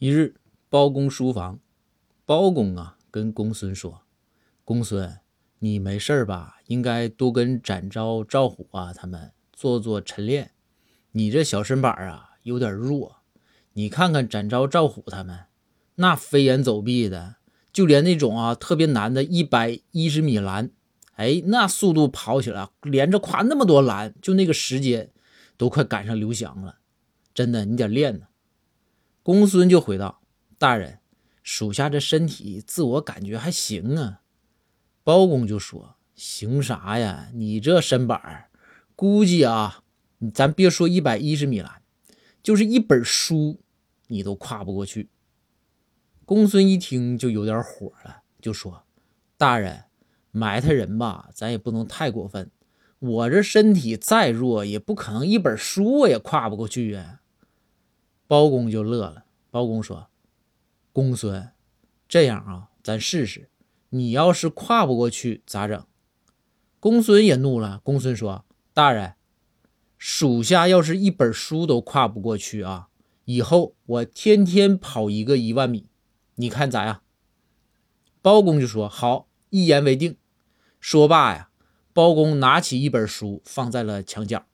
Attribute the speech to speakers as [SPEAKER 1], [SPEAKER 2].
[SPEAKER 1] 一日，包公书房，包公啊跟公孙说：“公孙，你没事吧？应该多跟展昭、赵虎啊他们做做晨练。你这小身板啊有点弱，你看看展昭、赵虎他们，那飞檐走壁的，就连那种啊特别难的一百一十米栏，哎，那速度跑起来，连着跨那么多栏，就那个时间都快赶上刘翔了。真的，你得练呢。”公孙就回道：“大人，属下这身体自我感觉还行啊。”包公就说：“行啥呀？你这身板儿，估计啊，咱别说一百一十米了，就是一本书你都跨不过去。”公孙一听就有点火了，就说：“大人，埋汰人吧，咱也不能太过分。我这身体再弱，也不可能一本书我也跨不过去啊。”包公就乐了。包公说：“公孙，这样啊，咱试试。你要是跨不过去，咋整？”公孙也怒了。公孙说：“大人，属下要是一本书都跨不过去啊，以后我天天跑一个一万米，你看咋样？”包公就说：“好，一言为定。”说罢呀，包公拿起一本书放在了墙角。